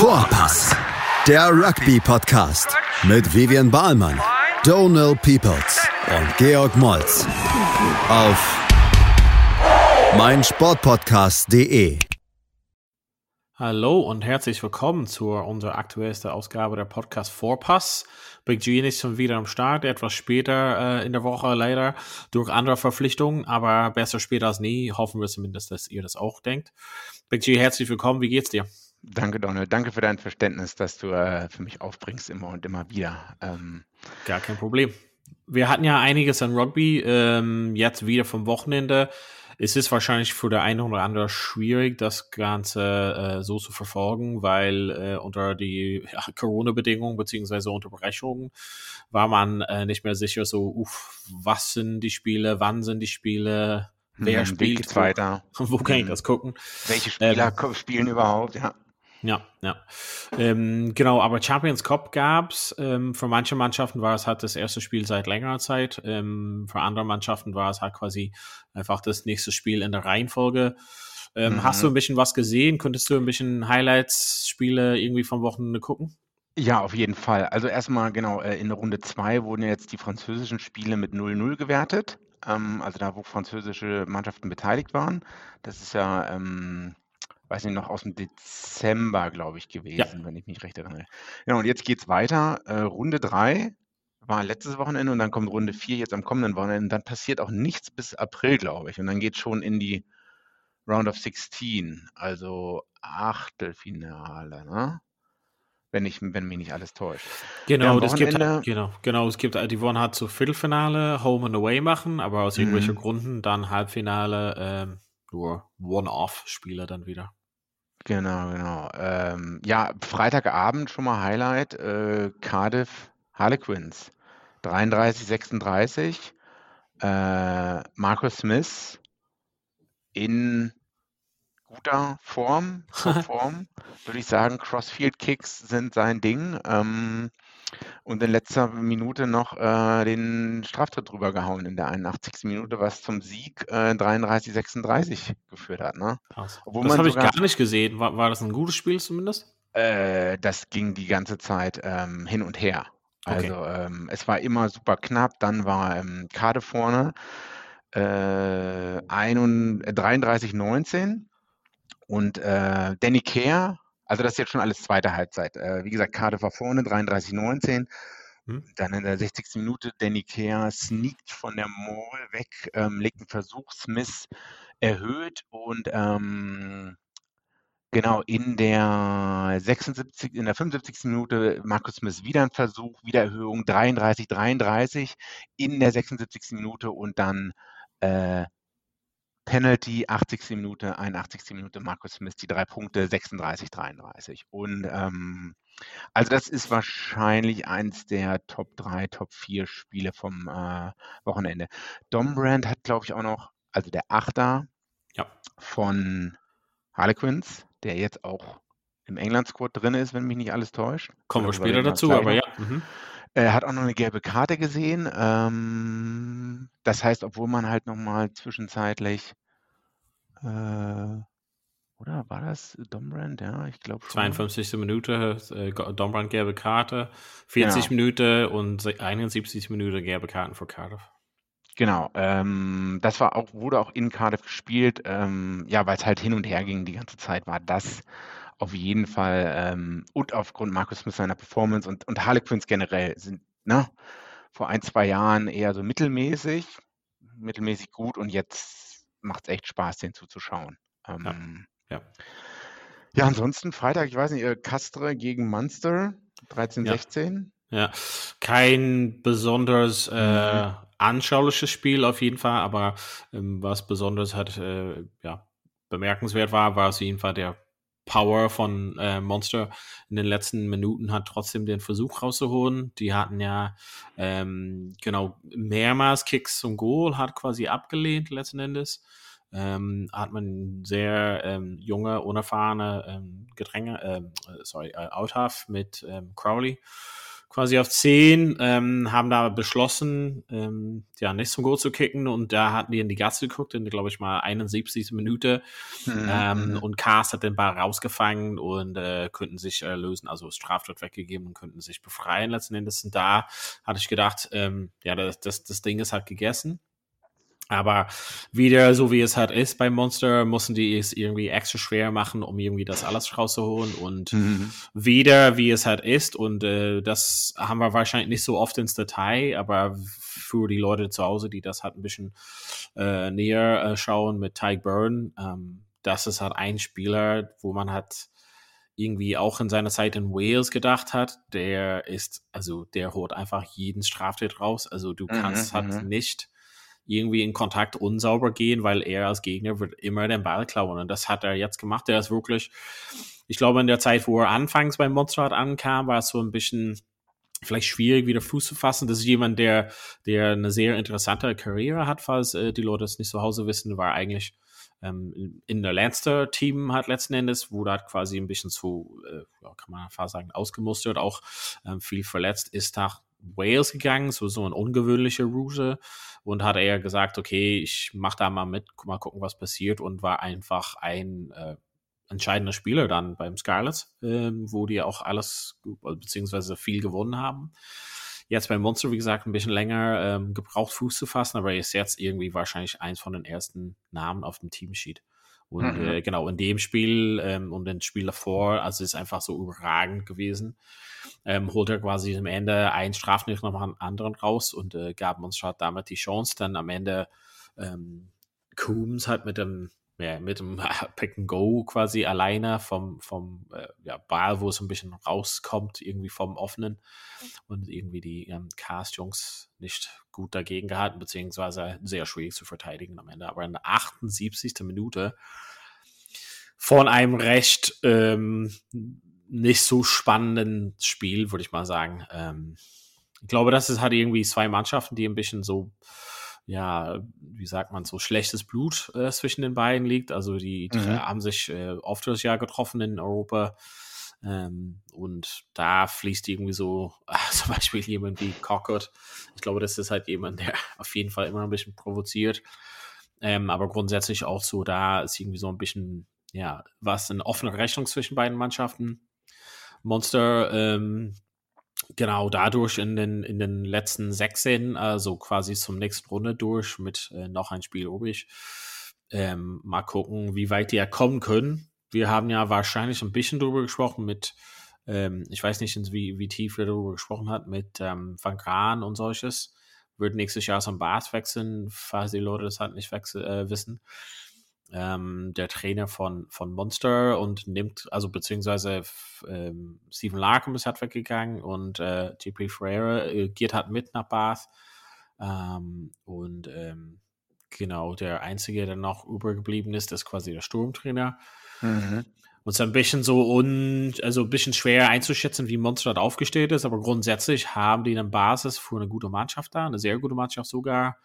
Vorpass, der Rugby-Podcast mit Vivian Bahlmann, Donal Peoples und Georg Moltz auf meinsportpodcast.de. Hallo und herzlich willkommen zu unserer aktuellsten Ausgabe der Podcast Vorpass. Big G ist schon wieder am Start, etwas später äh, in der Woche leider durch andere Verpflichtungen, aber besser später als nie. Hoffen wir zumindest, dass ihr das auch denkt. Big G, herzlich willkommen. Wie geht's dir? Danke, Donald. Danke für dein Verständnis, dass du äh, für mich aufbringst immer und immer wieder. Ähm, Gar kein Problem. Wir hatten ja einiges an Rugby, ähm, jetzt wieder vom Wochenende. Es ist wahrscheinlich für der eine oder andere schwierig, das Ganze äh, so zu verfolgen, weil äh, unter die ja, Corona-Bedingungen beziehungsweise Unterbrechungen war man äh, nicht mehr sicher, so, uff, was sind die Spiele, wann sind die Spiele, wer hm, spielt weiter, wo kann ich hm. das gucken? Welche Spieler ähm, spielen überhaupt, ja. Ja, ja. Ähm, genau, aber Champions Cup gab's. Ähm, für manche Mannschaften war es halt das erste Spiel seit längerer Zeit. Ähm, für andere Mannschaften war es halt quasi einfach das nächste Spiel in der Reihenfolge. Ähm, mhm. Hast du ein bisschen was gesehen? Könntest du ein bisschen Highlights-Spiele irgendwie vom Wochenende gucken? Ja, auf jeden Fall. Also erstmal, genau, äh, in der Runde 2 wurden jetzt die französischen Spiele mit 0-0 gewertet. Ähm, also da, wo französische Mannschaften beteiligt waren. Das ist ja ähm, weiß nicht, noch aus dem Dezember, glaube ich, gewesen, ja. wenn ich mich recht erinnere. Ja, und jetzt geht es weiter. Äh, Runde 3 war letztes Wochenende und dann kommt Runde 4 jetzt am kommenden Wochenende. Und dann passiert auch nichts bis April, glaube ich. Und dann geht es schon in die Round of 16, also Achtelfinale, ne? Wenn, ich, wenn mich nicht alles täuscht. Genau, ja, das gibt, genau, genau, es gibt, die wollen halt so Viertelfinale Home and Away machen, aber aus irgendwelchen mhm. Gründen dann Halbfinale ähm, nur One-Off-Spieler dann wieder. Genau, genau. Ähm, ja, Freitagabend schon mal Highlight. Äh, Cardiff Harlequins. 33, 36. Äh, Marcus Smith in guter Form, Form würde ich sagen. Crossfield Kicks sind sein Ding. Ähm, und in letzter Minute noch äh, den Straftritt drüber gehauen in der 81. Minute, was zum Sieg äh, 33-36 geführt hat. Ne? Obwohl das habe ich gar nicht gesehen. War, war das ein gutes Spiel zumindest? Äh, das ging die ganze Zeit ähm, hin und her. Also okay. ähm, es war immer super knapp, dann war ähm, Kade vorne äh, 33-19 und äh, Danny Kerr also das ist jetzt schon alles zweite Halbzeit. Äh, wie gesagt, Cardiff war vorne, 33-19. Hm. Dann in der 60. Minute Danny Kerr sneakt von der Mall weg, ähm, legt einen Versuch, Smith erhöht und ähm, genau in der 76, in der 75. Minute Markus Smith wieder ein Versuch, Wiedererhöhung 33, 33 in der 76. Minute und dann äh, Penalty, 80. Minute, 81. Minute, Markus Smith, die drei Punkte, 36, 33. Und ähm, also das ist wahrscheinlich eins der Top 3, Top 4 Spiele vom äh, Wochenende. Dombrand hat, glaube ich, auch noch, also der Achter ja. von Harlequins, der jetzt auch im England-Squad drin ist, wenn mich nicht alles täuscht. Kommen wir später dazu, aber ja. Mhm. Er hat auch noch eine gelbe Karte gesehen. Ähm, das heißt, obwohl man halt nochmal zwischenzeitlich äh, oder war das Dombrand? Ja, ich glaube schon. 52. Minute, äh, Dombrand gelbe Karte, 40 genau. Minuten und 71 Minuten gelbe Karten für Cardiff. Genau, ähm, das war auch, wurde auch in Cardiff gespielt, ähm, ja, weil es halt hin und her ging die ganze Zeit, war das auf jeden Fall ähm, und aufgrund Markus Smith seiner Performance und, und Harlequins generell sind ne, vor ein, zwei Jahren eher so mittelmäßig, mittelmäßig gut und jetzt macht es echt Spaß, den zuzuschauen. Ähm, ja. ja. Ja, ansonsten Freitag, ich weiß nicht, äh, Castre gegen Munster, 13, ja. 16. Ja, kein besonders äh, mhm. anschauliches Spiel auf jeden Fall, aber ähm, was besonders hat, äh, ja, bemerkenswert war, war auf jeden Fall der Power von äh, Monster in den letzten Minuten hat trotzdem den Versuch rauszuholen. Die hatten ja ähm, genau mehrmals Kicks zum Goal, hat quasi abgelehnt letzten Endes. Ähm, hat man sehr ähm, junge, unerfahrene ähm, Gedränge, ähm, äh, sorry, äh, Outhalf mit ähm, Crowley quasi auf 10, ähm, haben da beschlossen, ähm, ja, nicht so gut zu kicken und da hatten die in die Gasse geguckt, in, glaube ich, mal 71. Minute mhm. ähm, mhm. und Cast hat den Ball rausgefangen und äh, könnten sich äh, lösen, also Straftat weggegeben und könnten sich befreien letzten Endes. Und da hatte ich gedacht, ähm, ja, das, das, das Ding ist halt gegessen. Aber wieder so wie es halt ist bei Monster, mussten die es irgendwie extra schwer machen, um irgendwie das alles rauszuholen. Und mhm. wieder wie es halt ist. Und äh, das haben wir wahrscheinlich nicht so oft ins Detail, aber für die Leute zu Hause, die das halt ein bisschen äh, näher äh, schauen mit Tyke Byrne, ähm, das ist halt ein Spieler, wo man hat irgendwie auch in seiner Zeit in Wales gedacht hat, der ist, also der holt einfach jeden Straftat raus. Also du kannst mhm, halt mhm. nicht irgendwie in Kontakt unsauber gehen, weil er als Gegner wird immer den Ball klauen. Und das hat er jetzt gemacht. Er ist wirklich, ich glaube, in der Zeit, wo er anfangs beim Monsterrad ankam, war es so ein bisschen vielleicht schwierig, wieder Fuß zu fassen. Das ist jemand, der, der eine sehr interessante Karriere hat, falls äh, die Leute es nicht zu Hause wissen, war eigentlich ähm, in der Lancer-Team hat letzten Endes, wurde hat quasi ein bisschen zu, äh, kann man fast sagen, ausgemustert, auch ähm, viel verletzt, ist nach Wales gegangen, so, so eine ungewöhnliche Route und hat eher gesagt, okay, ich mach da mal mit, mal gucken, was passiert und war einfach ein äh, entscheidender Spieler dann beim Scarlets, äh, wo die auch alles beziehungsweise viel gewonnen haben. Jetzt beim Monster, wie gesagt, ein bisschen länger ähm, gebraucht, Fuß zu fassen, aber er ist jetzt irgendwie wahrscheinlich eins von den ersten Namen auf dem Teamsheet. Und mhm. äh, genau, in dem Spiel ähm, und dem Spiel davor, also ist einfach so überragend gewesen. Ähm, holt er quasi am Ende einen Strafnicht noch einen anderen raus und äh, gab uns halt damit die Chance, dann am Ende ähm, Coombs halt mit dem ja, mit dem Pick and Go quasi alleine vom, vom äh, ja, Ball, wo es ein bisschen rauskommt, irgendwie vom offenen und irgendwie die ähm, Cast-Jungs nicht gut dagegen gehalten, beziehungsweise sehr schwierig zu verteidigen am Ende. Aber in der 78. Minute von einem recht ähm, nicht so spannenden Spiel, würde ich mal sagen. Ähm, ich glaube, das ist halt irgendwie zwei Mannschaften, die ein bisschen so ja, wie sagt man, so schlechtes Blut äh, zwischen den beiden liegt. Also die, die mhm. haben sich äh, oft das Jahr getroffen in Europa. Ähm, und da fließt irgendwie so, äh, zum Beispiel jemand wie Cockert. Ich glaube, das ist halt jemand, der auf jeden Fall immer ein bisschen provoziert. Ähm, aber grundsätzlich auch so, da ist irgendwie so ein bisschen, ja, was eine offene Rechnung zwischen beiden Mannschaften. Monster ähm, genau dadurch in den, in den letzten 16, also quasi zum nächsten Runde durch mit äh, noch ein Spiel übrig. Ähm, mal gucken, wie weit die ja kommen können. Wir haben ja wahrscheinlich ein bisschen drüber gesprochen mit, ähm, ich weiß nicht, wie, wie tief wir darüber gesprochen hat, mit ähm, Van Graan und solches. Wird nächstes Jahr zum Bart wechseln, falls die Leute das halt nicht wechsel, äh, wissen ähm, der Trainer von, von Monster und nimmt, also beziehungsweise ähm, Stephen Larkham ist halt weggegangen und äh, TP Ferreira äh, geht halt mit nach Bath. Ähm, und ähm, genau, der Einzige, der noch übergeblieben ist, ist quasi der Sturmtrainer. Mhm. Und es ist ein bisschen so un, also ein bisschen schwer einzuschätzen, wie Monster dort aufgestellt ist, aber grundsätzlich haben die eine Basis für eine gute Mannschaft da, eine sehr gute Mannschaft sogar.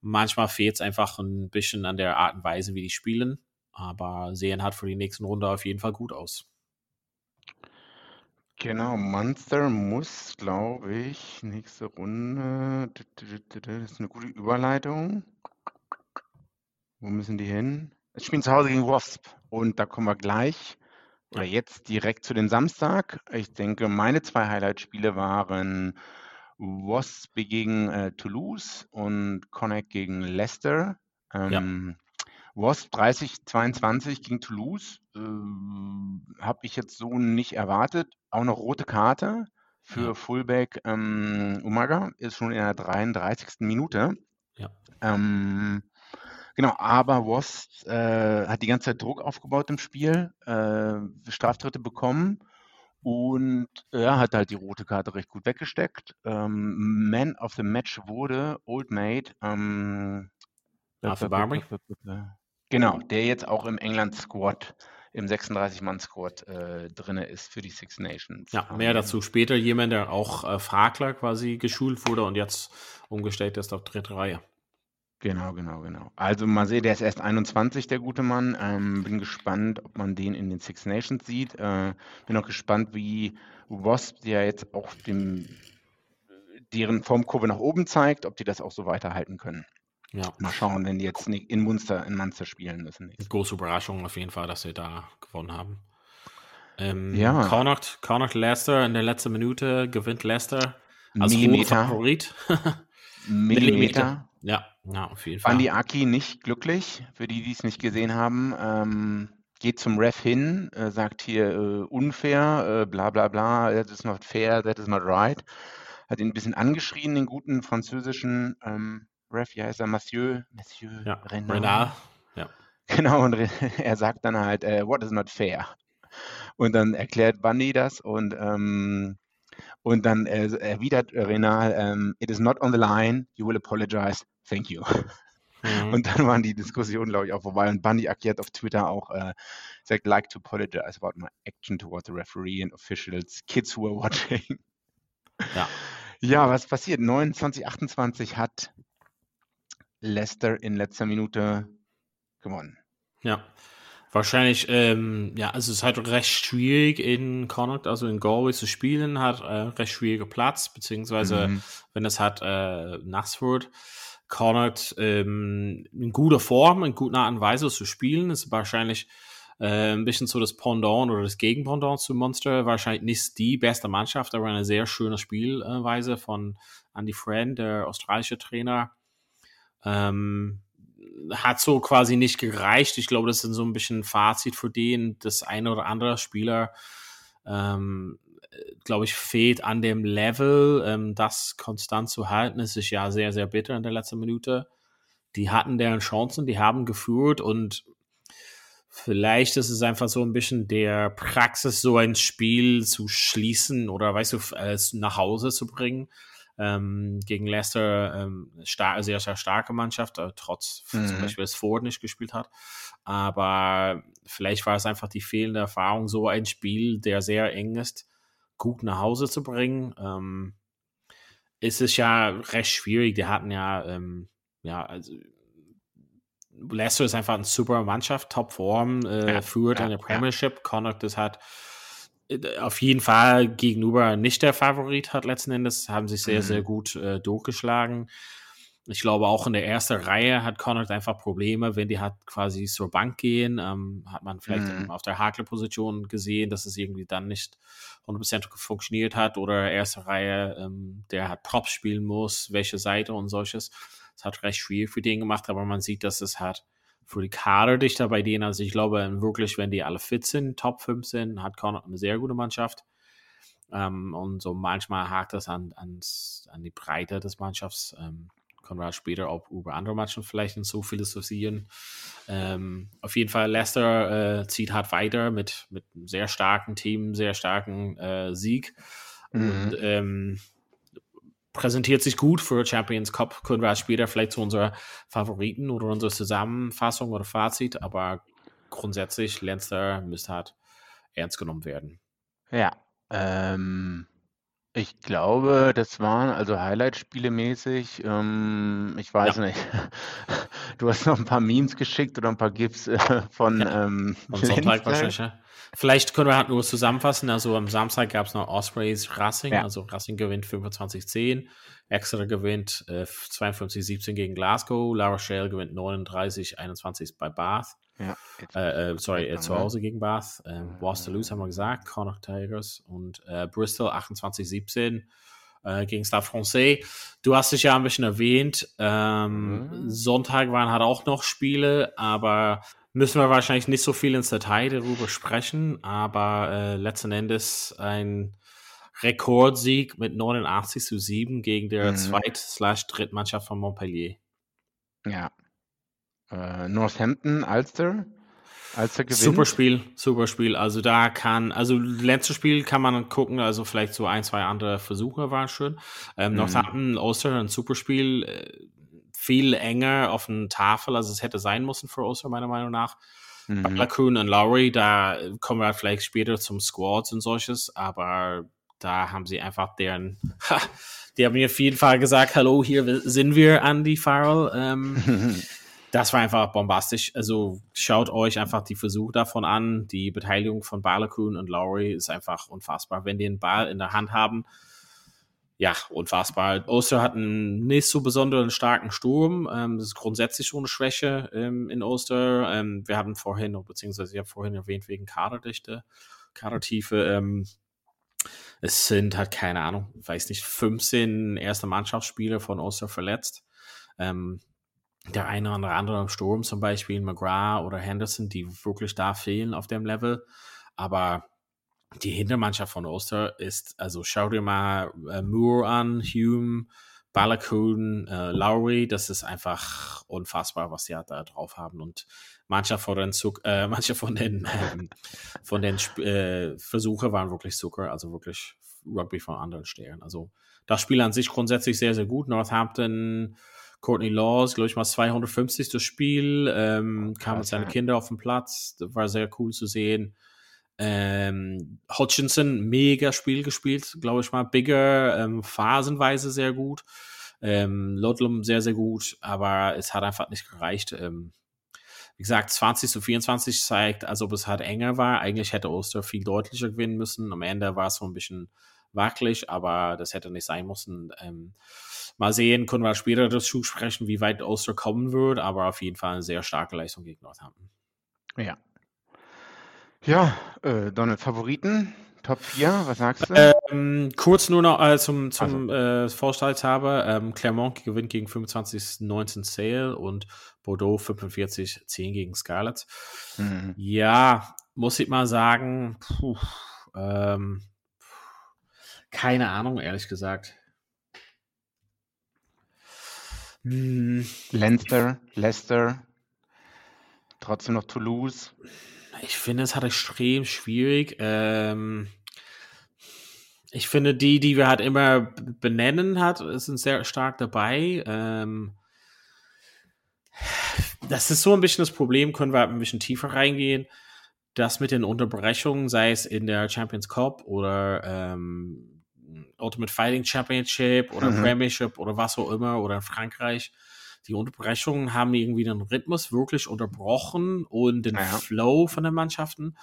Manchmal fehlt es einfach ein bisschen an der Art und Weise, wie die spielen. Aber sehen hat für die nächsten Runde auf jeden Fall gut aus. Genau, Monster muss, glaube ich, nächste Runde. Das ist eine gute Überleitung. Wo müssen die hin? Es spielen zu Hause gegen Wasp. Und da kommen wir gleich oder jetzt direkt zu den Samstag. Ich denke, meine zwei Highlight-Spiele waren Wasp gegen äh, Toulouse und Connect gegen Leicester. Ähm, ja. Wasp 30-22 gegen Toulouse äh, habe ich jetzt so nicht erwartet. Auch noch rote Karte für ja. Fullback ähm, Umaga ist schon in der 33. Minute. Ja. Ähm, genau, aber Wasp äh, hat die ganze Zeit Druck aufgebaut im Spiel, äh, Straftritte bekommen und er hat halt die rote Karte recht gut weggesteckt. Ähm, Man of the Match wurde Old Mate. Ähm, Arthur Barry. Genau, der jetzt auch im England-Squad, im 36-Mann-Squad äh, drin ist für die Six Nations. Ja, mehr dazu später. Jemand, der auch äh, Fragler quasi geschult wurde und jetzt umgestellt ist auf dritte Reihe. Genau, genau, genau. Also mal sehen, der ist erst 21, der gute Mann. Ähm, bin gespannt, ob man den in den Six Nations sieht. Äh, bin auch gespannt, wie Wasp, der jetzt auch dem, deren Formkurve nach oben zeigt, ob die das auch so weiterhalten können. Ja. Mal schauen, wenn die jetzt in Munster, in Munster spielen müssen. Große Überraschung auf jeden Fall, dass sie da gewonnen haben. Ähm, ja. Connacht, Connacht Leicester in der letzten Minute gewinnt Leicester als Millimeter. Favorit. Millimeter. Ja, ja, auf jeden Fall. Andi Aki nicht glücklich, für die, die es nicht gesehen haben. Ähm, geht zum Ref hin, äh, sagt hier äh, unfair, äh, bla bla bla, that is not fair, that is not right. Hat ihn ein bisschen angeschrien, den guten französischen ähm, Ref, ja, ist er Mathieu, Mathieu ja, Renard. Renard. Ja. Genau, und er sagt dann halt, äh, what is not fair? Und dann erklärt Bunny das und, ähm, und dann äh, erwidert Renal, ähm, it is not on the line, you will apologize, thank you. Mhm. Und dann waren die Diskussionen, glaube ich, auch vorbei. Und Bunny erklärt auf Twitter auch, äh, sagt, like to apologize about my action towards the referee and officials, kids who are watching. Ja. Ja, was passiert? 29, 28 hat Leicester in letzter Minute gewonnen. Ja, Wahrscheinlich, ähm, ja, also es ist halt recht schwierig in Connacht, also in Galway zu spielen, hat äh, recht schwieriger Platz, beziehungsweise mhm. wenn es hat äh, nass wird. Connacht ähm, in guter Form, in guter Art und Weise zu spielen, ist wahrscheinlich äh, ein bisschen so das Pendant oder das Gegenpendant zu Monster. Wahrscheinlich nicht die beste Mannschaft, aber eine sehr schöne Spielweise von Andy Friend, der australische Trainer. Ähm, hat so quasi nicht gereicht. Ich glaube, das ist so ein bisschen ein Fazit für den. Das eine oder andere Spieler, ähm, glaube ich, fehlt an dem Level, ähm, das konstant zu halten. Es ist ja sehr, sehr bitter in der letzten Minute. Die hatten deren Chancen, die haben geführt und vielleicht ist es einfach so ein bisschen der Praxis, so ein Spiel zu schließen oder, weißt du, nach Hause zu bringen ähm, gegen Leicester ähm, star sehr, sehr starke Mannschaft, äh, trotz mhm. zum Beispiel, dass Ford nicht gespielt hat. Aber vielleicht war es einfach die fehlende Erfahrung, so ein Spiel, der sehr eng ist, gut nach Hause zu bringen. Ähm, ist es ja recht schwierig. Die hatten ja, ähm, ja, also Leicester ist einfach eine super Mannschaft, Topform, äh, ja, führt ja, in der Premiership. Ja. Connacht ist halt auf jeden Fall gegenüber nicht der Favorit hat letzten Endes, haben sich sehr, mhm. sehr gut äh, durchgeschlagen. Ich glaube, auch in der ersten Reihe hat Connacht einfach Probleme, wenn die halt quasi zur Bank gehen. Ähm, hat man vielleicht mhm. auf der Hakle-Position gesehen, dass es irgendwie dann nicht 100% funktioniert hat oder erste Reihe, ähm, der hat Props spielen muss, welche Seite und solches. Das hat recht schwierig für den gemacht, aber man sieht, dass es hat für die Kaderdichter bei denen, also ich glaube wirklich, wenn die alle fit sind, Top 5 sind, hat Connacht eine sehr gute Mannschaft. Ähm, und so manchmal hakt das an, ans, an die Breite des Mannschafts. Ähm, können wir später auch über andere Mannschaften vielleicht so philosophieren. Ähm, auf jeden Fall, Leicester äh, zieht hart weiter mit, mit einem sehr starken Team, sehr starken äh, Sieg. Mhm. Und ähm, präsentiert sich gut für Champions Cup. Können wir später vielleicht zu unserer Favoriten oder unserer Zusammenfassung oder Fazit, aber grundsätzlich, Leinster müsste halt ernst genommen werden. Ja, ähm, ich glaube, das waren also Highlight-Spiele mäßig. Ähm, ich weiß ja. nicht. Du hast noch ein paar Memes geschickt oder ein paar GIFs äh, von ja. ähm, Sonntag wahrscheinlich. Ja. Vielleicht können wir halt nur zusammenfassen. Also am Samstag gab es noch Ospreys Racing. Ja. Also Racing gewinnt 25-10. Exeter gewinnt äh, 52-17 gegen Glasgow. La Rochelle gewinnt 39-21 bei Bath. Ja, äh, äh, sorry, äh, zu Hause gegen Bath. Äh, Waterloo haben wir gesagt. Connacht Tigers und äh, Bristol 28-17 äh, gegen Stade Francais. Du hast dich ja ein bisschen erwähnt. Ähm, mhm. Sonntag waren halt auch noch Spiele, aber müssen wir wahrscheinlich nicht so viel ins Detail darüber sprechen, aber äh, letzten Endes ein Rekordsieg mit 89 zu 7 gegen der mhm. Zweit-Drittmannschaft von Montpellier. Ja. Äh, Northampton, Ulster. Ulster gewinnt. Super Spiel, super Spiel. Also da kann, also letztes Spiel kann man gucken, also vielleicht so ein, zwei andere Versuche waren schön. Ähm, mhm. Northampton, Ulster, ein super Spiel. Äh, viel enger auf den Tafel, als es hätte sein müssen für Ulster, meiner Meinung nach. Mhm. Lacoon und Lowry, da kommen wir vielleicht später zum Squads und solches, aber da haben sie einfach deren, ha, die haben mir auf jeden Fall gesagt, hallo, hier sind wir, Andy Farrell. Ähm, das war einfach bombastisch. Also schaut euch einfach die Versuche davon an. Die Beteiligung von Balakun und Lowry ist einfach unfassbar. Wenn die einen Ball in der Hand haben, ja, unfassbar. Oster hat einen nicht so besonderen starken Sturm. Ähm, das ist grundsätzlich schon eine Schwäche ähm, in Oster. Ähm, wir haben vorhin, beziehungsweise ich habe vorhin erwähnt, wegen Kaderdichte, Kadertiefe. Ähm, es sind halt, keine Ahnung, weiß nicht, 15 erste Mannschaftsspieler von Oster verletzt. Ähm, der eine oder andere im Sturm, zum Beispiel McGrath oder Henderson, die wirklich da fehlen auf dem Level. Aber die Hintermannschaft von Oster ist, also schau dir mal äh, Moore an, Hume, Balakun, äh, Lowry, das ist einfach unfassbar, was die da drauf haben. Und mancher von den, Zuck, äh, manche von den, ähm, von den äh, Versuche waren wirklich Zucker, also wirklich Rugby von anderen Sternen. Also das Spiel an sich grundsätzlich sehr, sehr gut. Northampton, Courtney Laws, glaube ich mal 250. Das Spiel, ähm, kam mit seinen Kindern auf den Platz, das war sehr cool zu sehen. Ähm, Hutchinson, mega Spiel gespielt, glaube ich mal. Bigger, ähm, phasenweise sehr gut. Ähm, Ludlum sehr, sehr gut, aber es hat einfach nicht gereicht. Ähm, wie gesagt, 20 zu 24 zeigt, als ob es halt enger war. Eigentlich hätte Oster viel deutlicher gewinnen müssen. Am Ende war es so ein bisschen wackelig, aber das hätte nicht sein müssen. Ähm, mal sehen, können wir später dazu sprechen, wie weit Oster kommen wird, aber auf jeden Fall eine sehr starke Leistung gegen Northampton. Ja, ja, äh, Donald, Favoriten? Top 4, was sagst du? Ähm, kurz nur noch äh, zum, zum also. äh, Vorstellungshaber. Ähm, Clermont gewinnt gegen 25-19 Sale und Bordeaux 45-10 gegen Scarlett. Mhm. Ja, muss ich mal sagen, puh, ähm, keine Ahnung, ehrlich gesagt. Hm. Leinster, Leicester, trotzdem noch Toulouse. Ich finde, es hat extrem schwierig. Ähm, ich finde, die, die wir halt immer benennen hat, sind sehr stark dabei. Ähm, das ist so ein bisschen das Problem, können wir halt ein bisschen tiefer reingehen. Das mit den Unterbrechungen, sei es in der Champions Cup oder ähm, Ultimate Fighting Championship oder mhm. Premiership oder was auch immer oder in Frankreich, die Unterbrechungen haben irgendwie den Rhythmus wirklich unterbrochen und den ja. Flow von den Mannschaften.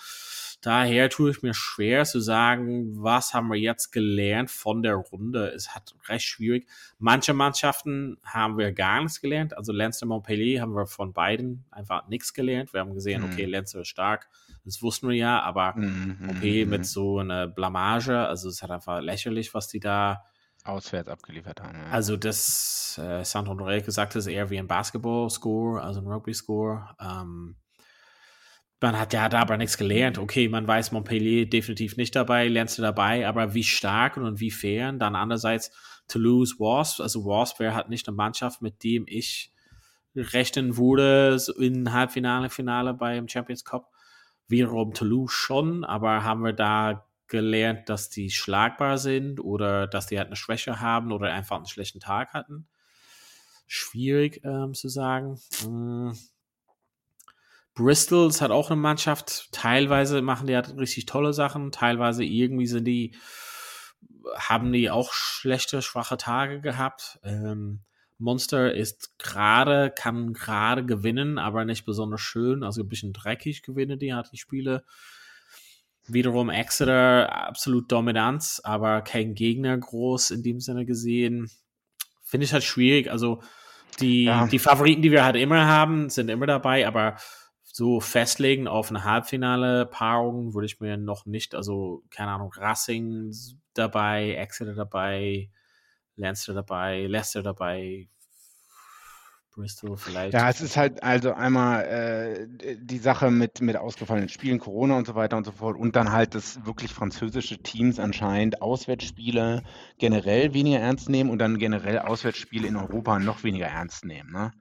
Daher tue ich mir schwer zu sagen, was haben wir jetzt gelernt von der Runde. Es hat recht schwierig. Manche Mannschaften haben wir gar nichts gelernt. Also Leinster Montpellier haben wir von beiden einfach nichts gelernt. Wir haben gesehen, mhm. okay, Leinster ist stark. Das wussten wir ja, aber mhm. okay, mit mhm. so einer Blamage. Also es hat einfach lächerlich, was die da auswärts abgeliefert haben. Ja. Also das äh, Sandro Norel gesagt ist eher wie ein Basketball-Score, also ein Rugby-Score. Ähm, man hat ja dabei nichts gelernt. Okay, man weiß Montpellier definitiv nicht dabei, lernst du dabei, aber wie stark und wie fair. Dann andererseits Toulouse Wasp, also Wasp wäre halt nicht eine Mannschaft, mit dem ich rechnen würde so in Halbfinale, Finale beim Champions Cup. Wiederum Toulouse schon, aber haben wir da gelernt, dass die schlagbar sind oder dass die halt eine Schwäche haben oder einfach einen schlechten Tag hatten. Schwierig ähm, zu sagen. Hm. Bristol ist halt auch eine Mannschaft. Teilweise machen die halt richtig tolle Sachen. Teilweise irgendwie sind die, haben die auch schlechte, schwache Tage gehabt. Ähm, Monster ist gerade, kann gerade gewinnen, aber nicht besonders schön. Also ein bisschen dreckig gewinnen die hat die Spiele. Wiederum Exeter absolut Dominanz, aber kein Gegner groß in dem Sinne gesehen. Finde ich halt schwierig. Also die, ja. die Favoriten, die wir halt immer haben, sind immer dabei, aber so festlegen auf eine Halbfinale-Paarung würde ich mir noch nicht, also keine Ahnung, Racing dabei, Exeter dabei, Lancer dabei, Leicester dabei, Bristol vielleicht. Ja, es ist halt also einmal äh, die Sache mit, mit ausgefallenen Spielen, Corona und so weiter und so fort und dann halt, dass wirklich französische Teams anscheinend Auswärtsspiele generell weniger ernst nehmen und dann generell Auswärtsspiele in Europa noch weniger ernst nehmen. Ne?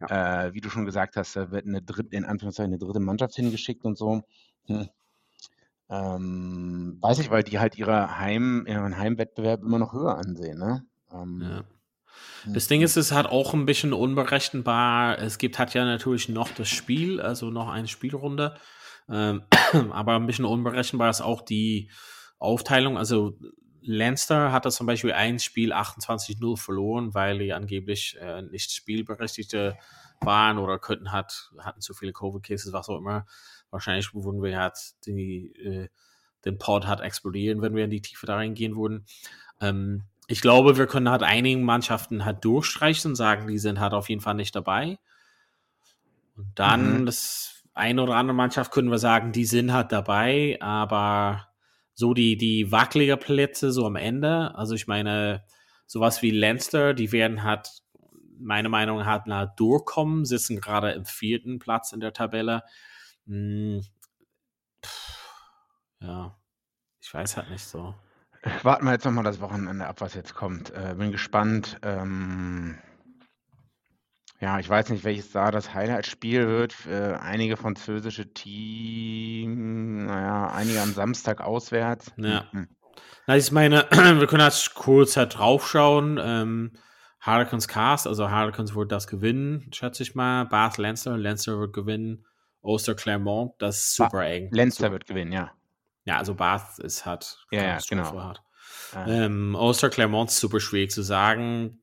Ja. Äh, wie du schon gesagt hast, da wird eine dritte, in Anführungszeichen eine dritte Mannschaft hingeschickt und so. Hm. Ähm, weiß ich, weil die halt ihre Heim, ihren Heimwettbewerb immer noch höher ansehen. Ne? Ähm, ja. Das Ding ist, es hat auch ein bisschen unberechenbar. Es gibt hat ja natürlich noch das Spiel, also noch eine Spielrunde. Ähm, aber ein bisschen unberechenbar ist auch die Aufteilung. Also Leinster hatte zum Beispiel ein Spiel 28-0 verloren, weil die angeblich äh, nicht Spielberechtigte waren oder könnten hat, hatten zu viele Covid-Cases, was auch immer. Wahrscheinlich würden wir halt die, äh, den Pod hat explodieren, wenn wir in die Tiefe da reingehen würden. Ähm, ich glaube, wir können halt einigen Mannschaften halt durchstreichen und sagen, die sind halt auf jeden Fall nicht dabei. Und dann mhm. das eine oder andere Mannschaft können wir sagen, die sind halt dabei, aber so die, die wackeliger Plätze so am Ende, also ich meine, sowas wie Leinster, die werden halt, meine Meinung nach, halt durchkommen, sitzen gerade im vierten Platz in der Tabelle. Hm. Ja, ich weiß halt nicht so. Warten wir jetzt nochmal das Wochenende ab, was jetzt kommt. Äh, bin gespannt. Ähm, ja, ich weiß nicht, welches da das Highlight-Spiel wird. Äh, einige französische Teams, naja, einige am Samstag auswärts. Ja. Mhm. Na, ich meine, wir können jetzt kurz halt draufschauen. Ähm, Harlequins Cast, also Harlequins wird das gewinnen, schätze ich mal. Bath Lancer, Lancer wird gewinnen. Oster Clermont, das ist super ba eng. Lancer super. wird gewinnen, ja. Ja, also Bath ist halt ja, ja, genau. hart. Ähm, Oster Clermont ist super schwierig zu sagen.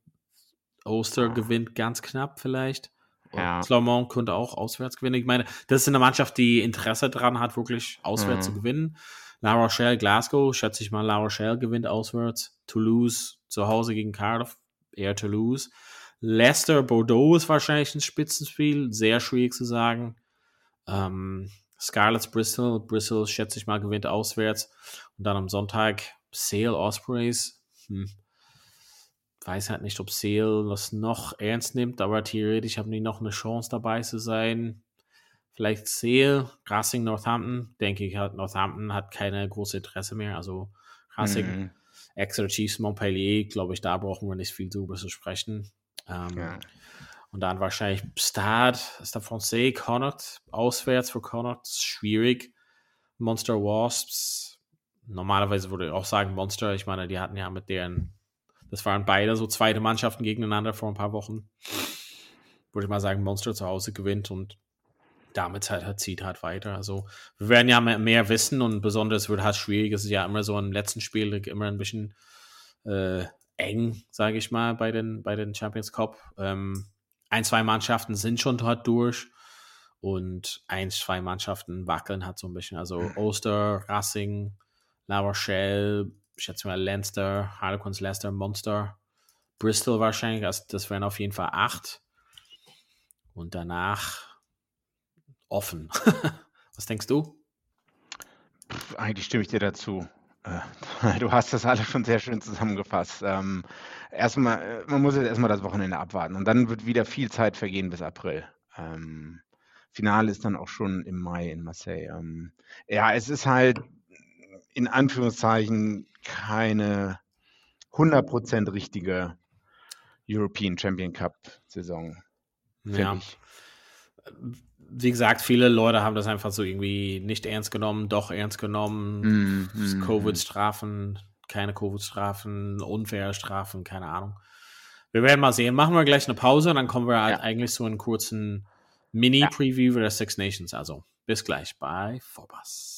Oster gewinnt ganz knapp vielleicht. Ja. Clermont könnte auch auswärts gewinnen. Ich meine, das ist eine Mannschaft, die Interesse daran hat, wirklich auswärts mhm. zu gewinnen. La Rochelle, Glasgow, schätze ich mal, La Rochelle gewinnt auswärts. Toulouse zu Hause gegen Cardiff, eher Toulouse. Leicester, Bordeaux ist wahrscheinlich ein Spitzenspiel, sehr schwierig zu sagen. Ähm, Scarlets, Bristol, Bristol schätze ich mal gewinnt auswärts. Und dann am Sonntag Sale, Ospreys. Hm weiß halt nicht, ob Sale das noch ernst nimmt, aber theoretisch haben die noch eine Chance dabei zu sein. Vielleicht Sale, Racing Northampton, denke ich, hat Northampton hat keine große Interesse mehr. Also Racing, mhm. Exeter Chiefs, Montpellier, glaube ich, da brauchen wir nicht viel drüber zu sprechen. Ähm, ja. Und dann wahrscheinlich Stade, ist der Francais, Connacht, auswärts für Connacht, schwierig. Monster Wasps, normalerweise würde ich auch sagen Monster, ich meine, die hatten ja mit deren das waren beide so zweite Mannschaften gegeneinander vor ein paar Wochen. Würde ich mal sagen, Monster zu Hause gewinnt und damit halt, halt zieht halt weiter. Also wir werden ja mehr, mehr wissen und besonders wird halt schwierig. Es ist ja immer so im letzten Spiel immer ein bisschen äh, eng, sage ich mal, bei den, bei den Champions Cup. Ähm, ein, zwei Mannschaften sind schon dort durch und ein, zwei Mannschaften wackeln halt so ein bisschen. Also Oster, Racing, La Rochelle, ich schätze mal Leinster, Harlequins, Leicester, Monster, Bristol wahrscheinlich. Also das wären auf jeden Fall acht. Und danach offen. Was denkst du? Eigentlich stimme ich dir dazu. Äh, du hast das alles schon sehr schön zusammengefasst. Ähm, erstmal, äh, man muss jetzt erstmal das Wochenende abwarten und dann wird wieder viel Zeit vergehen bis April. Ähm, Finale ist dann auch schon im Mai in Marseille. Ähm, ja, es ist halt in Anführungszeichen keine 100% richtige European Champion Cup Saison. Ja. Ich. Wie gesagt, viele Leute haben das einfach so irgendwie nicht ernst genommen, doch ernst genommen. Mm, mm, Covid-Strafen, keine Covid-Strafen, unfaire Strafen, keine Ahnung. Wir werden mal sehen. Machen wir gleich eine Pause und dann kommen wir halt ja. eigentlich so einen kurzen Mini-Preview ja. der Six Nations. Also bis gleich bei Vorbas.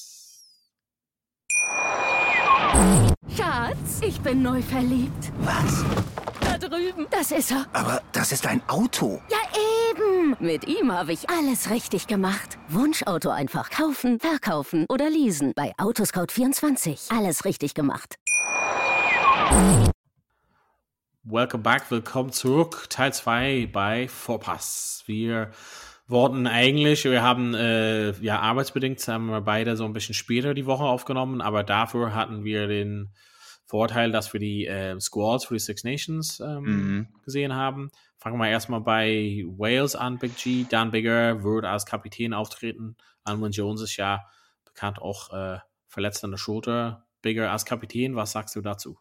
Schatz, ich bin neu verliebt. Was? Da drüben. Das ist er. Aber das ist ein Auto. Ja, eben. Mit ihm habe ich alles richtig gemacht. Wunschauto einfach kaufen, verkaufen oder leasen. Bei Autoscout24. Alles richtig gemacht. Welcome back, willkommen zurück. Teil 2 bei Vorpass. Wir Worten eigentlich. Wir haben äh, ja arbeitsbedingt haben wir beide so ein bisschen später die Woche aufgenommen, aber dafür hatten wir den Vorteil, dass wir die äh, Squads für die Six Nations ähm, mhm. gesehen haben. Fangen wir erstmal bei Wales an, Big G. Dan Bigger wird als Kapitän auftreten. Almond Jones ist ja bekannt auch äh, verletzt an der Schulter. Bigger als Kapitän, was sagst du dazu?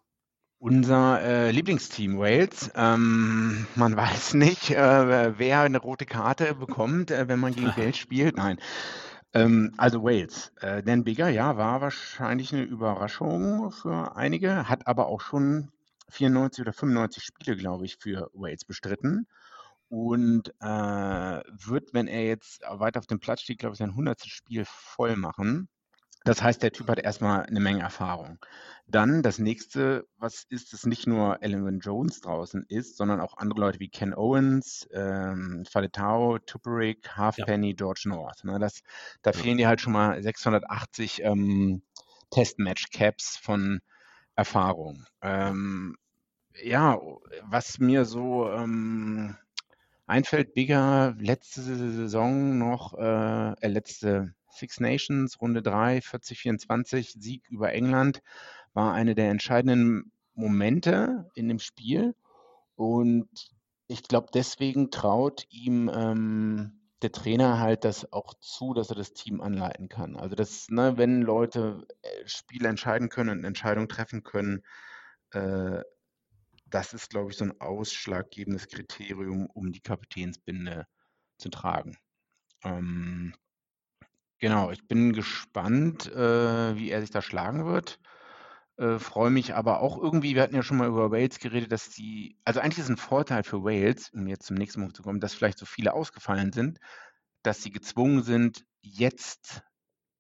Unser äh, Lieblingsteam Wales. Ähm, man weiß nicht, äh, wer eine rote Karte bekommt, äh, wenn man gegen Wales spielt. Nein. Ähm, also Wales. Äh, Dan Bigger, ja, war wahrscheinlich eine Überraschung für einige, hat aber auch schon 94 oder 95 Spiele, glaube ich, für Wales bestritten. Und äh, wird, wenn er jetzt weiter auf dem Platz steht, glaube ich, sein 100. Spiel voll machen. Das heißt, der Typ hat erstmal eine Menge Erfahrung. Dann das nächste, was ist, dass nicht nur Ellen Jones draußen ist, sondern auch andere Leute wie Ken Owens, ähm, Faletau, Tuperick, Halfpenny, ja. George North. Ne? Das, da ja. fehlen dir halt schon mal 680 ähm, Testmatch-Caps von Erfahrung. Ähm, ja, was mir so ähm, einfällt, Bigger, letzte Saison noch, äh, äh letzte Six Nations, Runde 3, 40-24, Sieg über England, war eine der entscheidenden Momente in dem Spiel. Und ich glaube, deswegen traut ihm ähm, der Trainer halt das auch zu, dass er das Team anleiten kann. Also das, ne, wenn Leute äh, Spiele entscheiden können und Entscheidungen treffen können, äh, das ist, glaube ich, so ein ausschlaggebendes Kriterium, um die Kapitänsbinde zu tragen. Ähm, genau, ich bin gespannt, äh, wie er sich da schlagen wird. Äh, freue mich aber auch irgendwie, wir hatten ja schon mal über Wales geredet, dass die, also eigentlich ist ein Vorteil für Wales, um jetzt zum nächsten Punkt zu kommen, dass vielleicht so viele ausgefallen sind, dass sie gezwungen sind, jetzt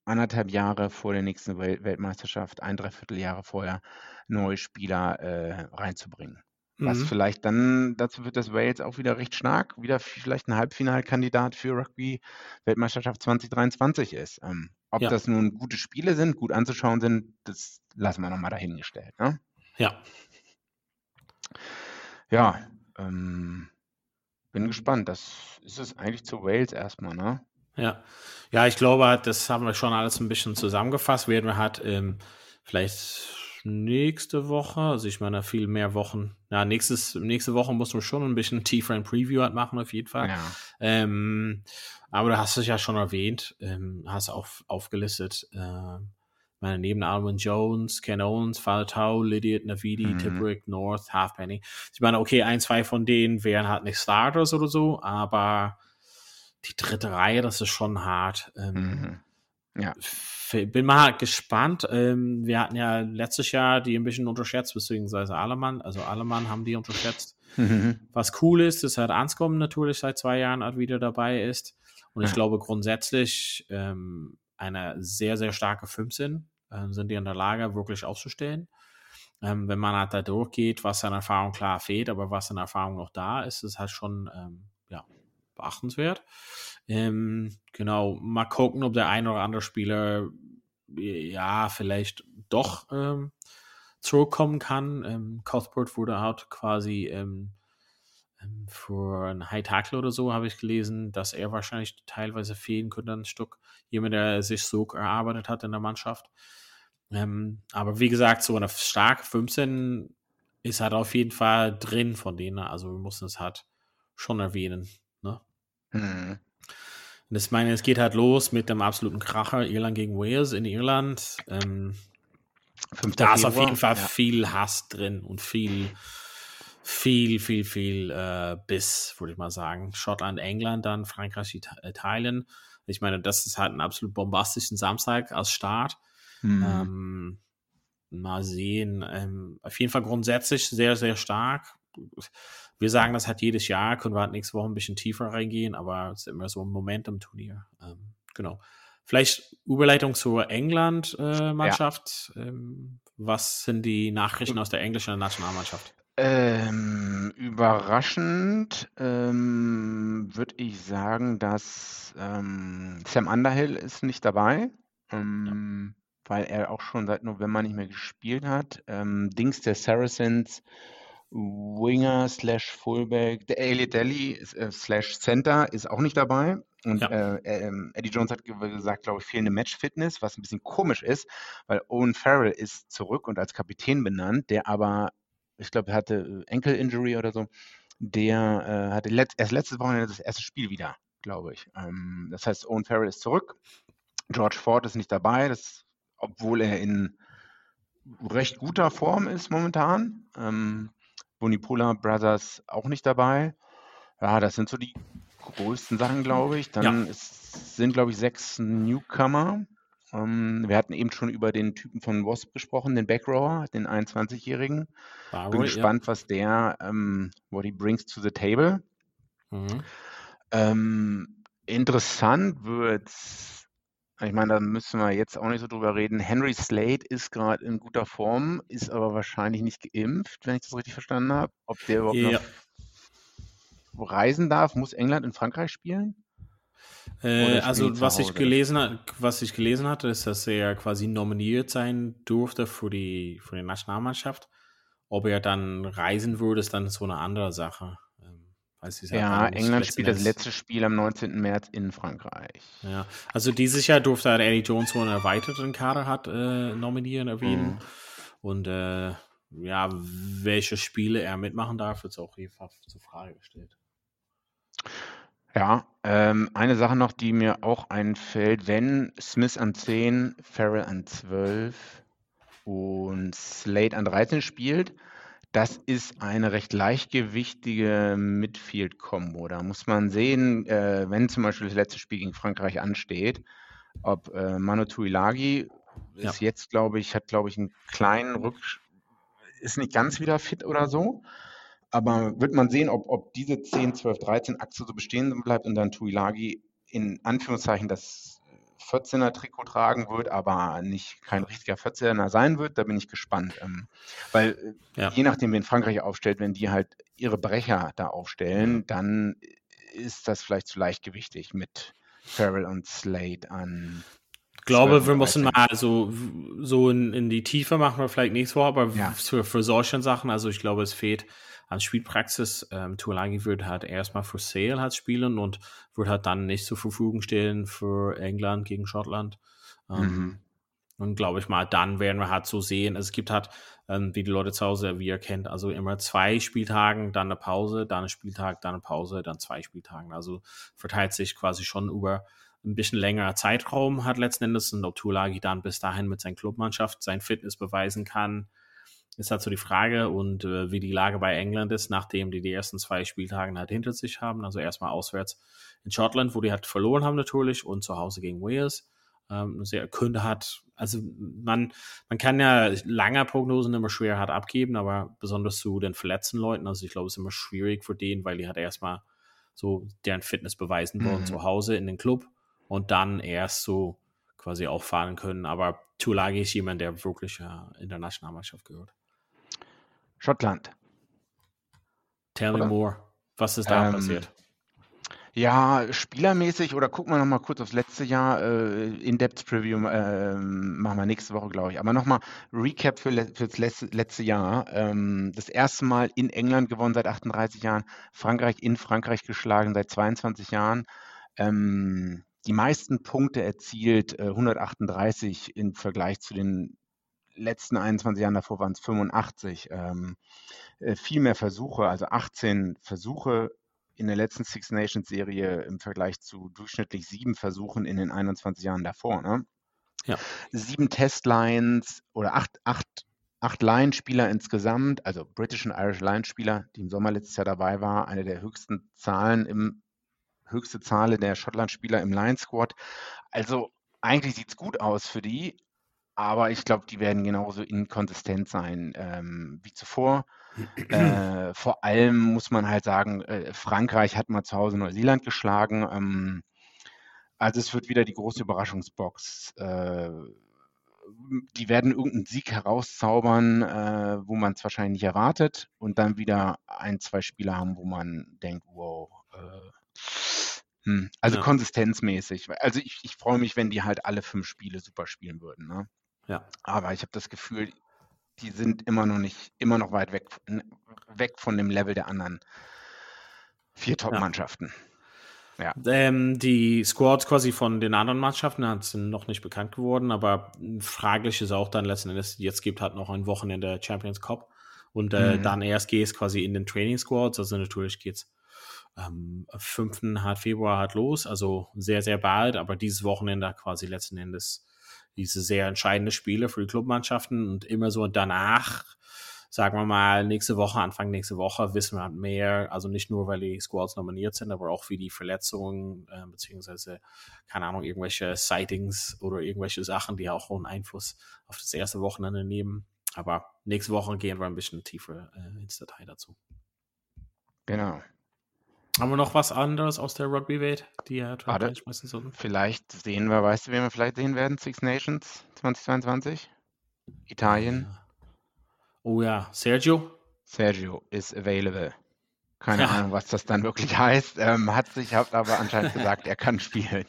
anderthalb Jahre vor der nächsten Wel Weltmeisterschaft, ein Dreivierteljahre vorher, neue Spieler äh, reinzubringen. Was mhm. vielleicht dann dazu führt, dass Wales auch wieder recht stark, wieder vielleicht ein Halbfinalkandidat für Rugby-Weltmeisterschaft 2023 ist. Ähm, ob ja. das nun gute Spiele sind, gut anzuschauen sind, das lassen wir nochmal dahingestellt. Ne? Ja. Ja, ähm, bin gespannt. Das ist es eigentlich zu Wales erstmal, ne? Ja. Ja, ich glaube, das haben wir schon alles ein bisschen zusammengefasst. Werden wir halt ähm, vielleicht nächste Woche, also ich meine, viel mehr Wochen. Ja, nächstes, nächste Woche musst du schon ein bisschen tiefer ein Preview halt machen, auf jeden Fall. Ja. Ähm, aber du hast es ja schon erwähnt, ähm, hast auf, aufgelistet, äh, meine, neben Alvin Jones, Ken Owens, Faletau, Lydiot, Navidi, mhm. Tipperick, North, Halfpenny. Ich meine, okay, ein, zwei von denen wären halt nicht Starters oder so, aber die dritte Reihe, das ist schon hart. Ähm, mhm. Ja. Bin mal gespannt. Ähm, wir hatten ja letztes Jahr die ein bisschen unterschätzt, beziehungsweise Allemann. Also Allemann haben die unterschätzt. Mhm. Was cool ist, ist halt Anscombe natürlich seit zwei Jahren halt wieder dabei ist. Und ich glaube grundsätzlich ähm, eine sehr, sehr starke 15 äh, sind die in der Lage, wirklich aufzustellen. Ähm, wenn man halt da durchgeht, was an Erfahrung klar fehlt, aber was an Erfahrung noch da ist, ist halt schon ähm, ja, beachtenswert. Ähm, genau, mal gucken, ob der ein oder andere Spieler ja vielleicht doch ähm, zurückkommen kann. Ähm, Cuthbert wurde halt quasi ähm, ähm, für ein High Tackle oder so, habe ich gelesen, dass er wahrscheinlich teilweise fehlen könnte ein Stück. Jemand, der sich so erarbeitet hat in der Mannschaft. Ähm, aber wie gesagt, so eine starke 15 ist halt auf jeden Fall drin von denen. Also wir mussten es halt schon erwähnen. Ne? Mhm. Und ich meine, es geht halt los mit dem absoluten Kracher Irland gegen Wales in Irland. Ähm, da ist auf jeden Fall ja. viel Hass drin und viel, viel, viel, viel äh, Biss, würde ich mal sagen. Schottland, England, dann Frankreich, Italien. Ich meine, das ist halt ein absolut bombastischen Samstag als Start. Mhm. Ähm, mal sehen. Ähm, auf jeden Fall grundsätzlich sehr, sehr stark wir sagen das halt jedes Jahr, können wir halt nächste Woche ein bisschen tiefer reingehen, aber es ist immer so ein Momentum-Turnier. Ähm, genau. Vielleicht Überleitung zur England-Mannschaft. Äh, ja. ähm, was sind die Nachrichten aus der englischen Nationalmannschaft? Ähm, überraschend ähm, würde ich sagen, dass ähm, Sam Underhill ist nicht dabei, ähm, ja. weil er auch schon seit November nicht mehr gespielt hat. Ähm, Dings der Saracens Winger slash Fullback, der Elliot Daly äh, slash Center ist auch nicht dabei. Und ja. äh, äh, Eddie Jones hat gesagt, glaube ich, fehlende Match-Fitness, was ein bisschen komisch ist, weil Owen Farrell ist zurück und als Kapitän benannt, der aber, ich glaube, er hatte Enkel-Injury oder so. Der äh, hatte letzt, erst letztes Wochenende das erste Spiel wieder, glaube ich. Ähm, das heißt, Owen Farrell ist zurück. George Ford ist nicht dabei, das, obwohl er in recht guter Form ist momentan. Ähm, Bonipola Brothers auch nicht dabei. Ja, das sind so die größten Sachen, glaube ich. Dann ja. ist, sind, glaube ich, sechs Newcomer. Ähm, wir hatten eben schon über den Typen von Wasp gesprochen, den Backrower, den 21-Jährigen. Bin gespannt, ja. was der, ähm, what he brings to the table. Mhm. Ähm, interessant wird Ich meine, da müssen wir jetzt auch nicht so drüber reden. Henry Slade ist gerade in guter Form, ist aber wahrscheinlich nicht geimpft, wenn ich das richtig verstanden habe. Ob der überhaupt ja. noch reisen darf, muss England in Frankreich spielen? Äh, also was ich gelesen was ich gelesen hatte, ist, dass er quasi nominiert sein durfte für die für die Nationalmannschaft. Ob er dann reisen würde, ist dann so eine andere Sache. Ja, England spielt das letzte Spiel am 19. März in Frankreich. Ja, also dieses Jahr durfte er Eddie Jones, wo einen erweiterten Kader hat, äh, nominieren, erwähnen. Mhm. Und äh, ja, welche Spiele er mitmachen darf, wird auch einfach zur Frage gestellt. Ja, ähm, eine Sache noch, die mir auch einfällt, wenn Smith an 10, Farrell an 12 und Slade an 13 spielt, das ist eine recht leichtgewichtige Midfield-Kombo. Da muss man sehen, äh, wenn zum Beispiel das letzte Spiel gegen Frankreich ansteht, ob äh, Manu Tuilagi ja. ist jetzt, glaube ich, hat, glaube ich, einen kleinen Rücksch ist nicht ganz wieder fit oder so. Aber wird man sehen, ob, ob diese 10, 12, 13 Achse so bestehen bleibt und dann Tuilagi in Anführungszeichen das 14er Trikot tragen wird, aber nicht kein richtiger 14er sein wird, da bin ich gespannt. Ähm, weil äh, ja. je nachdem, wen Frankreich aufstellt, wenn die halt ihre Brecher da aufstellen, dann ist das vielleicht zu leichtgewichtig mit Farrell und Slade an. Ich glaube, wir müssen mal so, so in, in die Tiefe machen wir vielleicht nächstes Woche, aber ja. für, für solche Sachen, also ich glaube, es fehlt an Spielpraxis. Ähm, Tuolagi wird halt erstmal für Sale halt spielen und wird halt dann nicht zur Verfügung stehen für England gegen Schottland. Ähm, mhm. Und glaube ich mal, dann werden wir halt so sehen. Also es gibt halt, ähm, wie die Leute zu Hause, wie ihr kennt, also immer zwei Spieltagen, dann eine Pause, dann ein Spieltag, dann eine Pause, dann zwei Spieltagen. Also verteilt sich quasi schon über ein bisschen längerer Zeitraum hat letzten Endes und ob Tulagi dann bis dahin mit seiner Clubmannschaft sein Fitness beweisen kann, ist halt so die Frage und äh, wie die Lage bei England ist, nachdem die die ersten zwei Spieltage halt hinter sich haben. Also erstmal auswärts in Schottland, wo die halt verloren haben natürlich und zu Hause gegen Wales. Ähm, sehr Kunde hat, also man, man kann ja lange Prognosen immer schwer hart abgeben, aber besonders zu den verletzten Leuten, also ich glaube, es ist immer schwierig für den, weil die halt erstmal so deren Fitness beweisen wollen mhm. zu Hause in den Club und dann erst so quasi auffahren können. Aber Tulagi ist jemand, der wirklich äh, in der Nationalmannschaft gehört. Schottland. Tell me more. Was ist da ähm, passiert? Ja, spielermäßig oder gucken wir nochmal kurz aufs letzte Jahr. Äh, In-Depth-Preview äh, machen wir nächste Woche, glaube ich. Aber nochmal Recap für, le für das letzte, letzte Jahr. Ähm, das erste Mal in England gewonnen seit 38 Jahren. Frankreich in Frankreich geschlagen seit 22 Jahren. Ähm, die meisten Punkte erzielt, äh, 138 im Vergleich zu den letzten 21 Jahren davor waren es 85. Ähm, äh, viel mehr Versuche, also 18 Versuche in der letzten Six Nations Serie im Vergleich zu durchschnittlich sieben Versuchen in den 21 Jahren davor. Ne? Ja. Sieben Testlines oder acht, acht, acht Line-Spieler insgesamt, also British und Irish Line-Spieler, die im Sommer letztes Jahr dabei war, eine der höchsten Zahlen im höchste Zahl der Schottland-Spieler im Line-Squad. Also eigentlich sieht es gut aus für die, aber ich glaube, die werden genauso inkonsistent sein ähm, wie zuvor. äh, vor allem muss man halt sagen, äh, Frankreich hat mal zu Hause Neuseeland geschlagen. Ähm, also es wird wieder die große Überraschungsbox. Äh, die werden irgendeinen Sieg herauszaubern, äh, wo man es wahrscheinlich nicht erwartet und dann wieder ein, zwei Spiele haben, wo man denkt, wow. Äh, hm. Also ja. konsistenzmäßig. Also ich, ich freue mich, wenn die halt alle fünf Spiele super spielen würden. Ne? Ja. Aber ich habe das Gefühl, die sind immer noch nicht, immer noch weit weg, weg von dem Level der anderen vier Top-Mannschaften. Ja. Ähm, die Squads quasi von den anderen Mannschaften sind noch nicht bekannt geworden, aber fraglich ist auch dann letzten Endes, jetzt gibt halt noch ein Wochenende Champions Cup und äh, mhm. dann erst geht es quasi in den Training Squads, also natürlich geht's am 5. Februar halt los, also sehr, sehr bald, aber dieses Wochenende quasi letzten Endes diese sehr entscheidende Spiele für die Clubmannschaften und immer so danach, sagen wir mal, nächste Woche, Anfang nächste Woche, wissen wir halt mehr, also nicht nur, weil die Squads nominiert sind, aber auch wie die Verletzungen, äh, beziehungsweise, keine Ahnung, irgendwelche Sightings oder irgendwelche Sachen, die auch einen Einfluss auf das erste Wochenende nehmen. Aber nächste Woche gehen wir ein bisschen tiefer äh, ins Detail dazu. Genau. Haben wir noch was anderes aus der Rugby-Welt, die er Warte, reinschmeißen sollten? vielleicht sehen wir, weißt du, wen wir vielleicht sehen werden? Six Nations 2022? Italien. Oh ja, Sergio? Sergio is available. Keine Ja. Ahnung, was das dann wirklich heißt. Ähm, hat sich hat aber anscheinend gesagt, er kann spielen.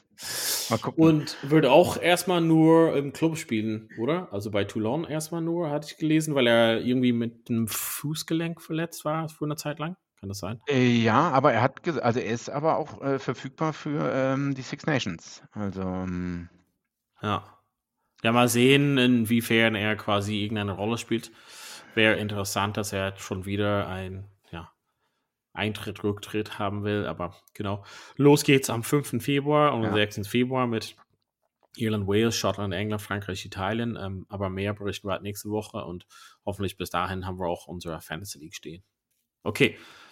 Mal gucken. Und würde auch erstmal nur im Club spielen, oder? Also bei Toulon erstmal nur, hatte ich gelesen, weil er irgendwie mit dem Fußgelenk verletzt war für eine Zeit lang. Kann das sein? Äh, ja, aber er hat also er ist aber auch äh, verfügbar für ähm, die Six Nations. Also ähm, Ja. Ja, mal sehen, inwiefern er quasi irgendeine Rolle spielt. Wäre interessant, dass er schon wieder ein ja, Eintritt, Rücktritt haben will. Aber genau. Los geht's am 5. Februar und am Ja. 6. Februar mit Irland, Wales, Schottland, England, Frankreich, Italien. Ähm, aber mehr berichten wir halt nächste Woche und hoffentlich bis dahin haben wir auch unsere Fantasy League stehen. Okay,